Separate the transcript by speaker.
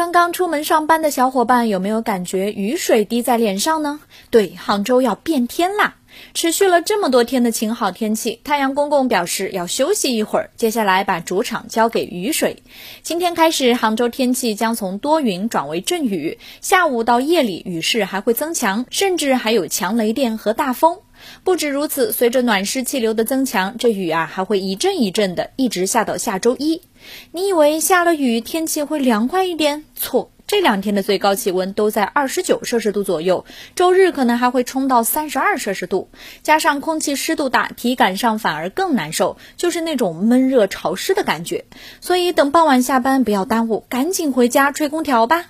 Speaker 1: 刚刚出门上班的小伙伴有没有感觉雨水滴在脸上呢？对，杭州要变天啦！持续了这么多天的晴好天气，太阳公公表示要休息一会儿，接下来把主场交给雨水。今天开始，杭州天气将从多云转为阵雨，下午到夜里雨势还会增强，甚至还有强雷电和大风。不止如此，随着暖湿气流的增强，这雨啊还会一阵一阵的，一直下到下周一。你以为下了雨天气会凉快一点？错，这两天的最高气温都在二十九摄氏度左右，周日可能还会冲到三十二摄氏度，加上空气湿度大，体感上反而更难受，就是那种闷热潮湿的感觉。所以等傍晚下班不要耽误，赶紧回家吹空调吧。